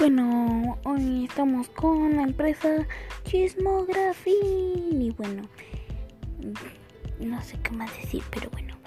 Bueno, hoy estamos con la empresa Chismography y bueno, no sé qué más decir, pero bueno.